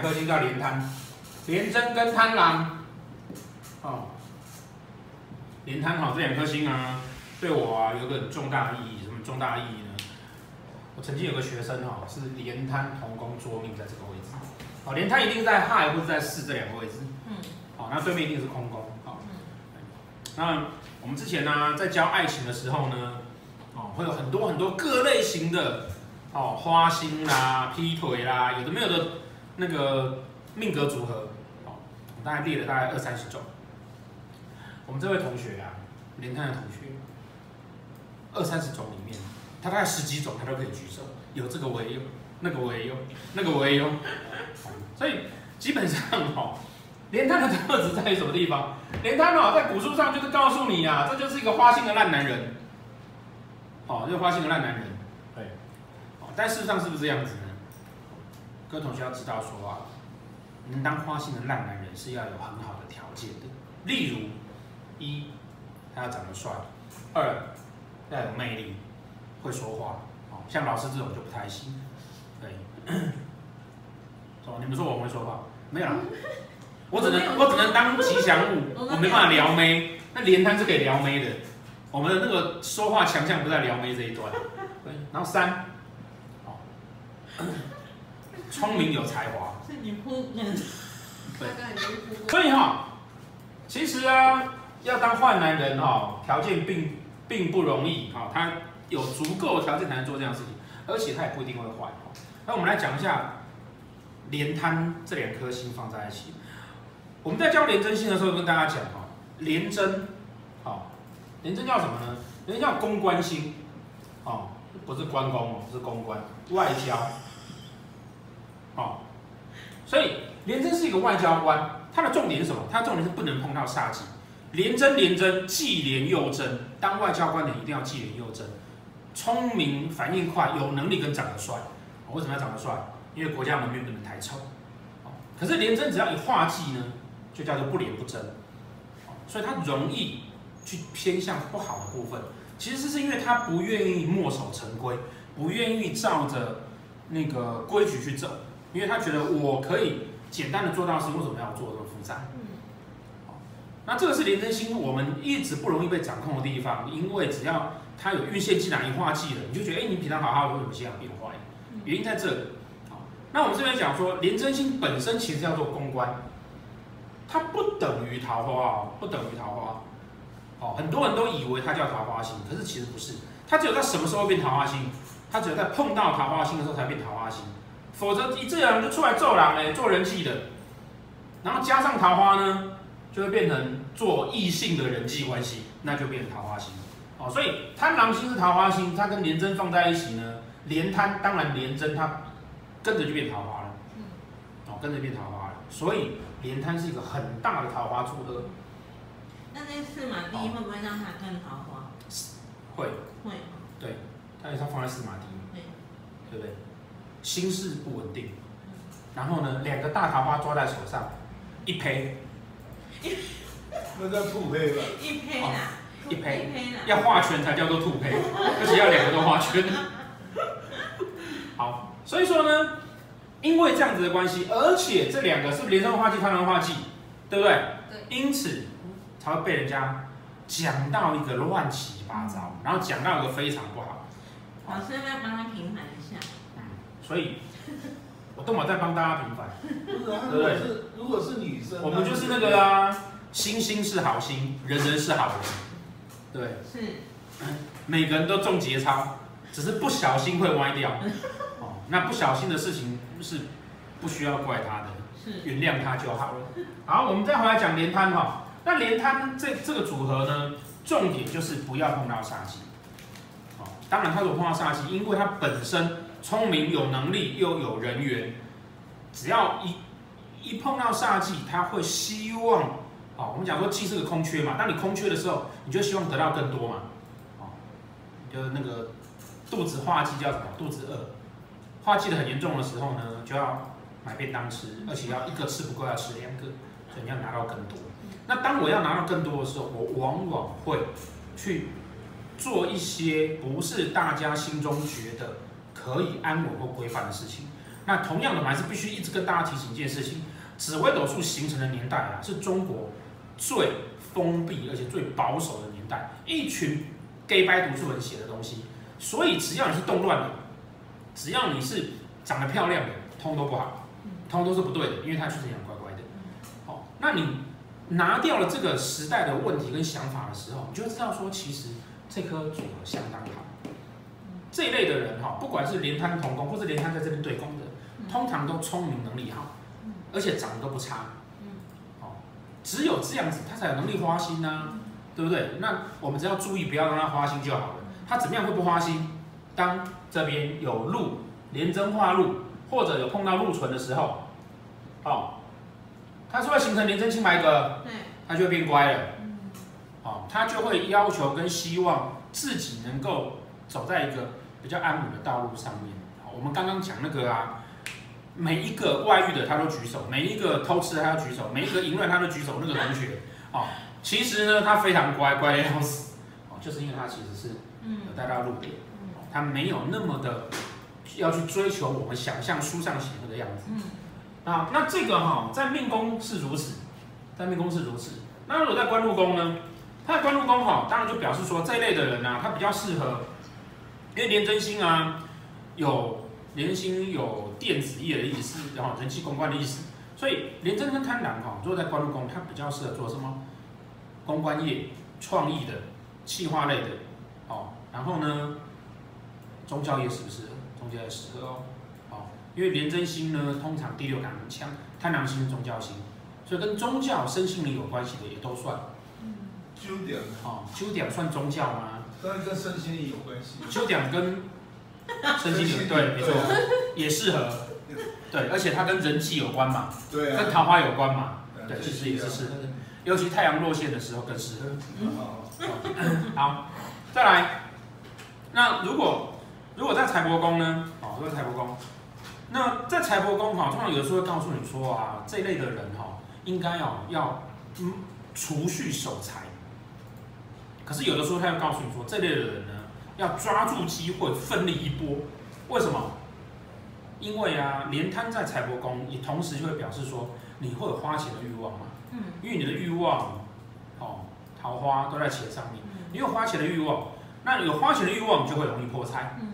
颗星叫廉贪，廉贞跟贪狼，哦，廉贪好这两颗星啊，对我啊有个很重大的意义，什么重大意义呢？我曾经有个学生哈，是廉贪同宫坐命在这个位置，哦，廉贪一定在亥或者在巳这两个位置，嗯，好，那对面一定是空宫，好，那我们之前呢在教爱情的时候呢，哦，会有很多很多各类型的。哦，花心啦，劈腿啦，有的没有的，那个命格组合，哦，我大概列了大概二三十种。我们这位同学啊，廉贪的同学，二三十种里面，他大概十几种他都可以举手，有这个我也有，那个我也有，那个我也有。所以基本上哦，连他的特质在于什么地方？连他哦，在古书上就是告诉你啊，这就是一个花心的烂男人。哦，这个花心的烂男人对。但事实上是不是这样子呢？各位同学要知道说啊，能当花心的烂男人是要有很好的条件的。例如，一，他要长得帅；二，要有魅力，会说话。哦，像老师这种就不太行。对，哦，你们说我会说话？没有啦，我只能我只能当吉祥物，我没办法撩妹。那连摊是可以撩妹的，我们的那个说话强项不在撩妹这一端。对，然后三。聪明有才华，是你铺对，所以哈，其实啊，要当坏男人哈，条件并并不容易哈，他有足够的条件才能做这样的事情，而且他也不一定会坏。那我们来讲一下连贪这两颗心放在一起，我们在教廉贞心的时候跟大家讲哈，廉贞，好，廉贞叫什么呢？廉贞叫公关心，哦，不是关公哦，是公关外交。哦，所以廉贞是一个外交官，它的重点是什么？它的重点是不能碰到煞忌。廉贞廉贞，既廉又贞。当外交官的一定要既廉又贞，聪明、反应快、有能力跟长得帅。为什么要长得帅？因为国家门面不能太丑。可是廉贞只要一化忌呢，就叫做不廉不贞。所以他容易去偏向不好的部分。其实是因为他不愿意墨守成规，不愿意照着那个规矩去走。因为他觉得我可以简单的做到事，为什么要做这么复杂？嗯，那这个是廉贞星，我们一直不容易被掌控的地方，因为只要它有运线进来一化忌了，你就觉得哎，你平常好好的，为什么现在变坏？原因在这里。好，那我们这边讲说，廉贞星本身其实叫做公关，它不等于桃花哦，不等于桃花。哦，很多人都以为它叫桃花星，可是其实不是，它只有在什么时候变桃花星？它只有在碰到桃花星的时候才变桃花星。否则一这样就出来做人哎，做人气的，然后加上桃花呢，就会变成做异性的人际关系，那就变成桃花星哦。所以贪狼星是桃花星，它跟廉贞放在一起呢，廉贪当然廉贞它跟着就变桃花了，哦，跟着变桃花了。所以廉贪是一个很大的桃花组合。那那四马地会不会让它更桃花？会会，对，它也是放在四马地，对，对不对？心事不稳定，然后呢，两个大桃花抓在手上，一胚，那叫兔胚吧？一胚啊，一胚，要画圈才叫做兔胚，而且要两个都画圈。好，所以说呢，因为这样子的关系，而且这两个是不是廉贞化忌、贪狼化忌，对不对？对。因此才会被人家讲到一个乱七八糟，然后讲到一个非常不好。老师要不要帮他平反一下？所以，我都嘛在帮大家平反，对不对？如果是女生，我们就是那个啊，星星是好心，人人是好人，对，是，每个人都中节操，只是不小心会歪掉，哦，那不小心的事情是不需要怪他的，是。原谅他就好了。好，我们再回来讲连摊哈，那连摊这这个组合呢，重点就是不要碰到煞气，哦，当然他如果碰到煞气，因为他本身。聪明有能力又有人缘，只要一一碰到煞忌，他会希望，哦，我们讲说忌是个空缺嘛，当你空缺的时候，你就希望得到更多嘛，哦，就是那个肚子化忌叫什么？肚子饿，化忌的很严重的时候呢，就要买便当吃，而且要一个吃不够要吃两个，所以你要拿到更多。那当我要拿到更多的时候，我往往会去做一些不是大家心中觉得。可以安稳或规范的事情，那同样的，我还是必须一直跟大家提醒一件事情：紫微斗数形成的年代啊，是中国最封闭而且最保守的年代，一群 gay 掰读书人写的东西。所以只要你是动乱的，只要你是长得漂亮的，通都不好，通都是不对的，因为它确实很乖乖的。好，那你拿掉了这个时代的问题跟想法的时候，你就知道说，其实这颗组合相当好。这一类的人哈，不管是连摊同工，或是连摊在这边对工的，通常都聪明能力好，而且长得都不差。哦，只有这样子，他才有能力花心啊，对不对？那我们只要注意，不要让他花心就好了。他怎么样会不花心？当这边有禄廉贞化路，或者有碰到路存的时候，哦，他是会形成廉贞清白格，他就会变乖了。哦，他就会要求跟希望自己能够走在一个。比较安稳的道路上面，好，我们刚刚讲那个啊，每一个外遇的他都举手，每一个偷吃的他都举手，每一个淫乱他都举手。那个同学，哦，其实呢，他非常乖，乖的要死，哦，就是因为他其实是有带到禄的，他没有那么的要去追求我们想象书上写的那个样子。啊，那这个哈，在命宫是如此，在命宫是如此。那如果在官禄宫呢？他的官禄宫哈，当然就表示说这一类的人呢、啊，他比较适合。因为廉贞星啊，有廉贞星有电子业的意思，然后人气公关的意思，所以廉贞跟贪狼哈，如果在官禄宫，它比较适合做什么？公关业、创意的、企划类的，哦，然后呢，宗教业是不是？宗教业适合哦，哦，因为廉贞星呢，通常第六感很强，贪狼星是宗教星，所以跟宗教、身心灵有关系的也都算。嗯，九点哦，九点算宗教吗？当然跟身心灵有关系。秋讲跟身心灵对，没错，也适合。对，而且它跟人气有关嘛，对，跟桃花有关嘛，对，其实也是适合。尤其太阳落陷的时候更适合。好，再来。那如果如果在财帛宫呢？哦，如果在财帛宫，那在财帛宫哈，通常有的时候会告诉你说啊，这一类的人哈，应该哦要嗯储蓄守财。可是有的时候他要告诉你说，这类的人呢，要抓住机会，奋力一波。为什么？因为啊，连摊在财帛宫，也同时就会表示说，你会有花钱的欲望嘛。嗯。因为你的欲望，哦，桃花都在钱上面，你有花钱的欲望，那有花钱的欲望，你就会容易破财。嗯。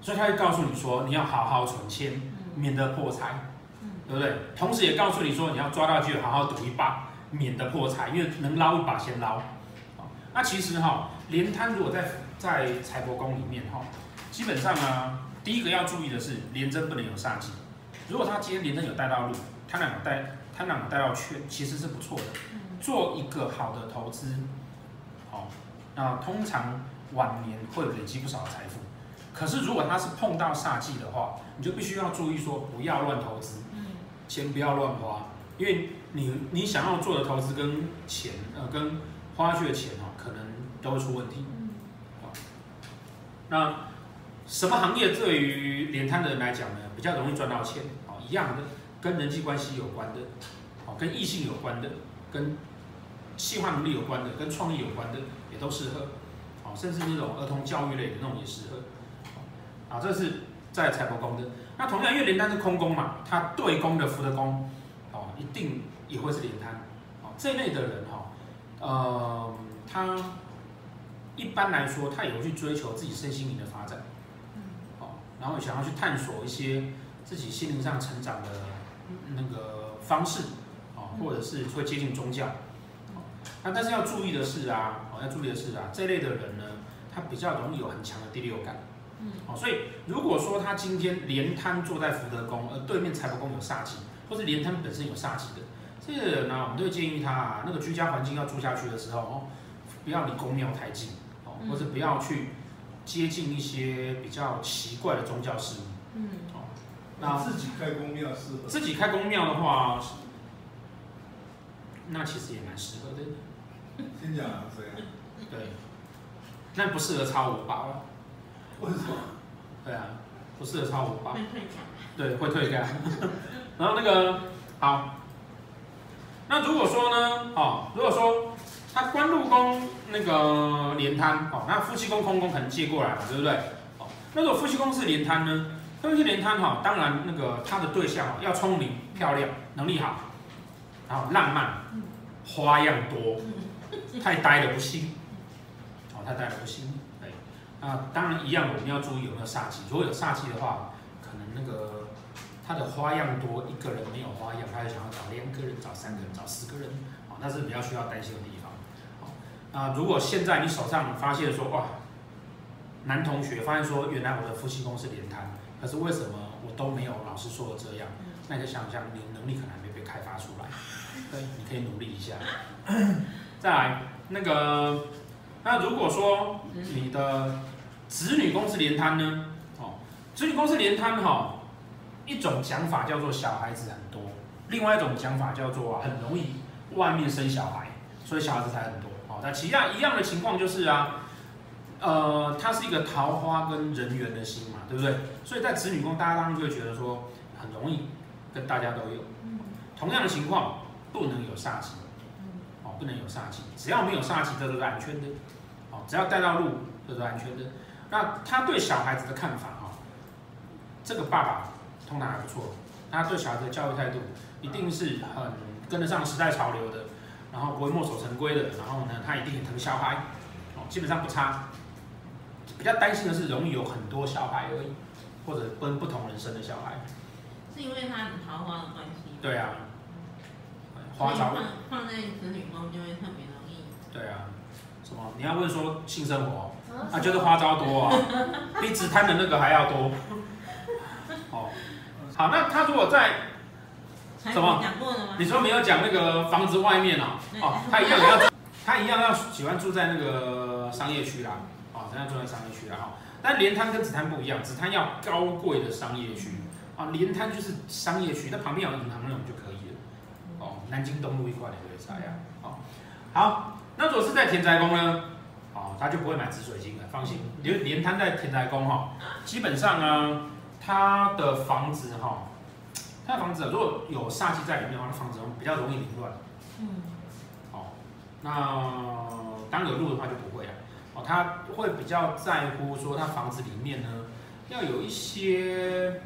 所以他会告诉你说，你要好好存钱，免得破财。嗯。对不对？同时也告诉你说，你要抓到机会，好好赌一把，免得破财，因为能捞一把先捞。那其实哈，连贪如果在在财帛宫里面哈，基本上呢，第一个要注意的是连贞不能有煞忌。如果他今天连贞有带到路，贪狼有带贪狼有带到缺，其实是不错的，做一个好的投资，好，那通常晚年会累积不少的财富。可是如果他是碰到煞忌的话，你就必须要注意说不要乱投资，钱不要乱花，因为你你想要做的投资跟钱呃跟花去的钱哦。都会出问题。好，那什么行业对于连摊的人来讲呢，比较容易赚到钱？哦，一样的，跟人际关系有关的，哦，跟异性有关的，跟企划能力有关的，跟创意有关的，也都适合。哦，甚至那种儿童教育类的那种也适合。啊，这是在财帛宫的。那同样，因为连摊是空宫嘛，它对宫的福德宫，哦，一定也会是连摊。哦，这类的人哈，呃。他一般来说，他也会去追求自己身心灵的发展，好，然后想要去探索一些自己心灵上成长的那个方式，哦，或者是会接近宗教，那但是要注意的是啊，要注意的是啊，这类的人呢，他比较容易有很强的第六感，哦，所以如果说他今天连摊坐在福德宫，而对面财帛宫有煞气，或是连摊本身有煞气的，这个人呢，我们都会建议他啊，那个居家环境要住下去的时候哦。不要离宫庙太近，哦，或者不要去接近一些比较奇怪的宗教事物，嗯，哦，那自己开宫庙适合？自己开宫庙的话，那其实也蛮适合的。先讲这样。对，那不适合超五八了。为什么？对啊，不适合超五八。会退价。对，会退价。然后那个好，那如果说呢，哦，如果说。他官禄宫那个连贪，哦，那夫妻宫空宫可能借过来嘛，对不对？哦，那如果夫妻宫是连贪呢？风星廉贪哈，当然那个他的对象哦要聪明、漂亮、能力好，然后浪漫、花样多，太呆了不行，哦，太呆了不行。对，那，当然一样，我们要注意有没有煞气。如果有煞气的话，可能那个他的花样多，一个人没有花样，他就想要找两个人、找三个人、找四个人，哦，那是比较需要担心的地方。啊，如果现在你手上发现说哇，男同学发现说原来我的夫妻宫是连贪，可是为什么我都没有老师说的这样？那你就想想，你能力可能还没被开发出来，对，你可以努力一下。再来那个，那如果说你的子女宫是连贪呢？哦，子女宫是连贪哈，一种讲法叫做小孩子很多，另外一种讲法叫做很容易外面生小孩，所以小孩子才很多。那其他一样的情况就是啊，呃，它是一个桃花跟人缘的星嘛，对不对？所以在子女宫，大家当然就会觉得说很容易跟大家都有。同样的情况不能有煞气，哦，不能有煞气，只要没有煞气，这都是安全的。哦，只要带到路，这都是安全的。那他对小孩子的看法哈，这个爸爸通常还不错，他对小孩子的教育态度一定是很跟得上时代潮流的。然后不会墨守成规的，然后呢，他一定很疼小孩，哦，基本上不差。比较担心的是容易有很多小孩而已，或者跟不同人生的小孩。是因为他很桃花的关系。对啊。花招放放在子女宫就会特别容易。对啊。什么？你要问说性生活？啊，就是花招多啊，比紫 贪的那个还要多。哦。好，那他如果在。什么？你说没有讲那个房子外面哦？哦，他一样要，他一样要喜欢住在那个商业区啦，哦，他要住在商业区啦哈。但连滩跟紫滩不一样，紫滩要高贵的商业区，啊，连滩就是商业区，那旁边有银行那种就可以了。哦，南京东路一块的可以猜呀。哦，好，那如果是在田宅宫呢？哦，他就不会买紫水晶了，放心。连连滩在田宅宫哈，基本上呢，他的房子哈。那房子如果有煞气在里面的话，那房子比较容易凌乱。嗯。哦，那当有路的话就不会啊。哦，他会比较在乎说他房子里面呢，要有一些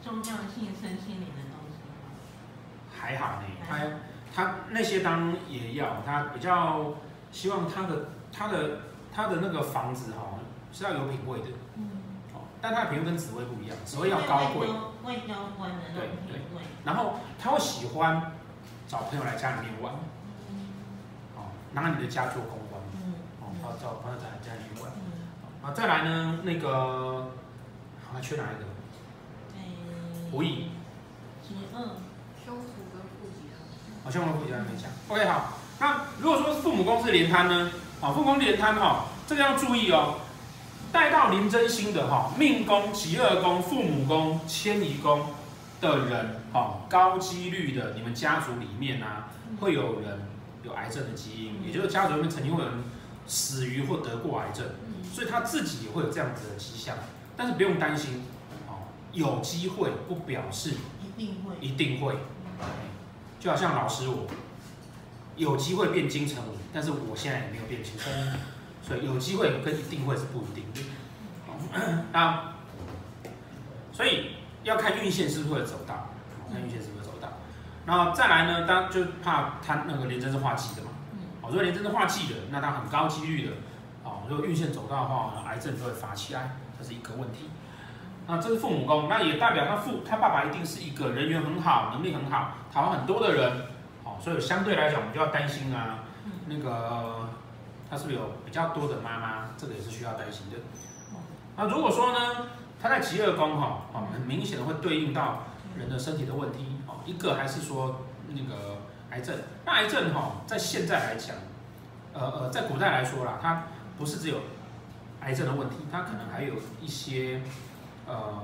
宗教性、身心灵的东西。还好呢，他他那些当然也要，他比较希望他的他的他的那个房子哈是要有品位的。嗯。哦，但他的品位跟紫微不一样，紫微要高贵。外交官的那种对，对，然后他会喜欢找朋友来家里面玩，哦，拿你的家做公关，哦，找朋友在家里面玩，啊，再来呢，那个还缺哪一个？仆役。疾厄，凶土跟富疾厄。好，凶土跟富疾厄没讲。OK，好，那如果说父母宫是连贪呢？啊，父母宫连贪哈，这个要注意哦。带到林真心的哈，命宫、疾厄宫、父母宫、迁移宫的人，哈，高几率的，你们家族里面啊，会有人有癌症的基因，也就是家族里面曾经会有人死于或得过癌症，所以他自己也会有这样子的迹象，但是不用担心，哦，有机会不表示一定会，一定会，就好像老师我，有机会变金城武，但是我现在也没有变金城武。所以有机会跟一定会是不一定的，啊，所以要看运线是不是会走到，看运线是不是会走到，然后再来呢，当就怕他那个连针是化忌的嘛，哦，如果连针是化忌的，那他很高几率的，哦，如果运线走到的话，癌症就会发起来，这是一个问题。那这是父母宫，那也代表他父他爸爸一定是一个人缘很好、能力很好、讨好很多的人，哦，所以相对来讲，我们就要担心啊，那个。他是不是有比较多的妈妈？这个也是需要担心的。那如果说呢，他在极恶宫哈，哦，很明显的会对应到人的身体的问题哦。一个还是说那个癌症，那癌症哈，在现在来讲，呃呃，在古代来说啦，它不是只有癌症的问题，它可能还有一些呃，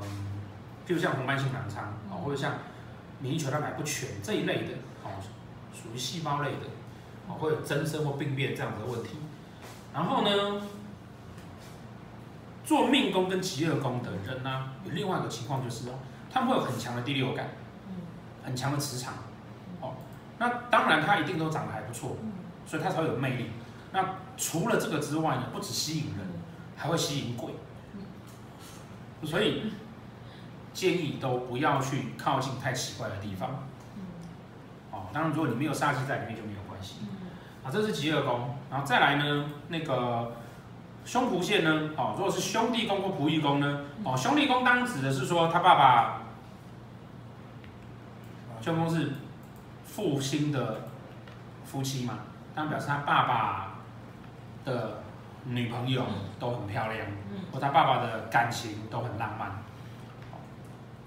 譬如像红斑性狼疮啊，或者像免疫球蛋白不全这一类的哦，属于细胞类的哦，会有增生或病变这样子的问题。然后呢，做命宫跟极恶宫的人呢，有另外一个情况就是哦，他们会有很强的第六感，很强的磁场，哦，那当然他一定都长得还不错，所以他才会有魅力。那除了这个之外呢，不止吸引人，还会吸引鬼。所以建议都不要去靠近太奇怪的地方。哦，当然如果你没有煞气在里面就没有关系。啊，这是极恶宫，然后再来呢，那个凶仆线呢，哦，如果是兄弟宫或仆役宫呢，哦，兄弟宫当指的是说他爸爸，兄弟宫是父亲的夫妻嘛，当表示他爸爸的女朋友都很漂亮，或他爸爸的感情都很浪漫。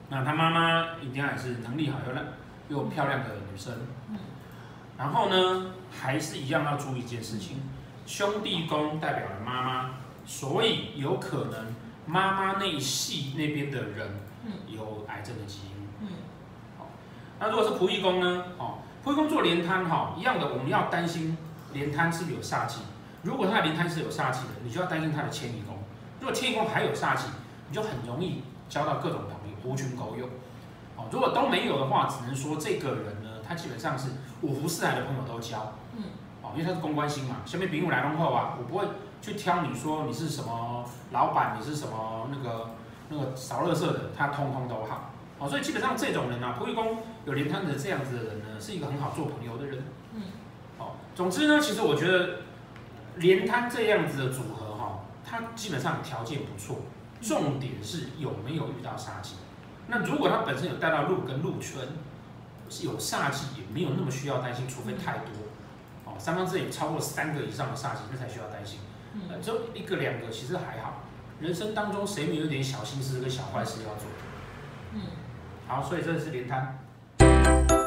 那他妈妈一定要也是能力好又又漂亮的女生。然后呢，还是一样要注意一件事情，兄弟宫代表了妈妈，所以有可能妈妈那一系那边的人有癌症的基因。那如果是仆役宫呢？哦，仆役宫做连摊哈，一样的，我们要担心连摊是不是有煞气。如果他的连摊是有煞气的，你就要担心他的迁移宫。如果迁移宫还有煞气，你就很容易交到各种朋友，狐群狗友。哦，如果都没有的话，只能说这个人呢，他基本上是五湖四海的朋友都交。嗯。哦，因为他是公关星嘛，下面比如来龙后啊，我不会去挑你说你是什么老板，你是什么那个那个扫垃圾的，他通通都好。哦，所以基本上这种人啊，仆役宫有连摊的这样子的人呢，是一个很好做朋友的人。嗯。哦，总之呢，其实我觉得。连摊这样子的组合哈，他基本上条件不错，重点是有没有遇到杀机。那如果他本身有带到路跟禄存，是有煞气，也没有那么需要担心，除非太多哦，三方之间有超过三个以上的煞气，那才需要担心。呃，就一个两个其实还好，人生当中谁没有点小心思跟小坏事要做？嗯，好，所以这是廉贪。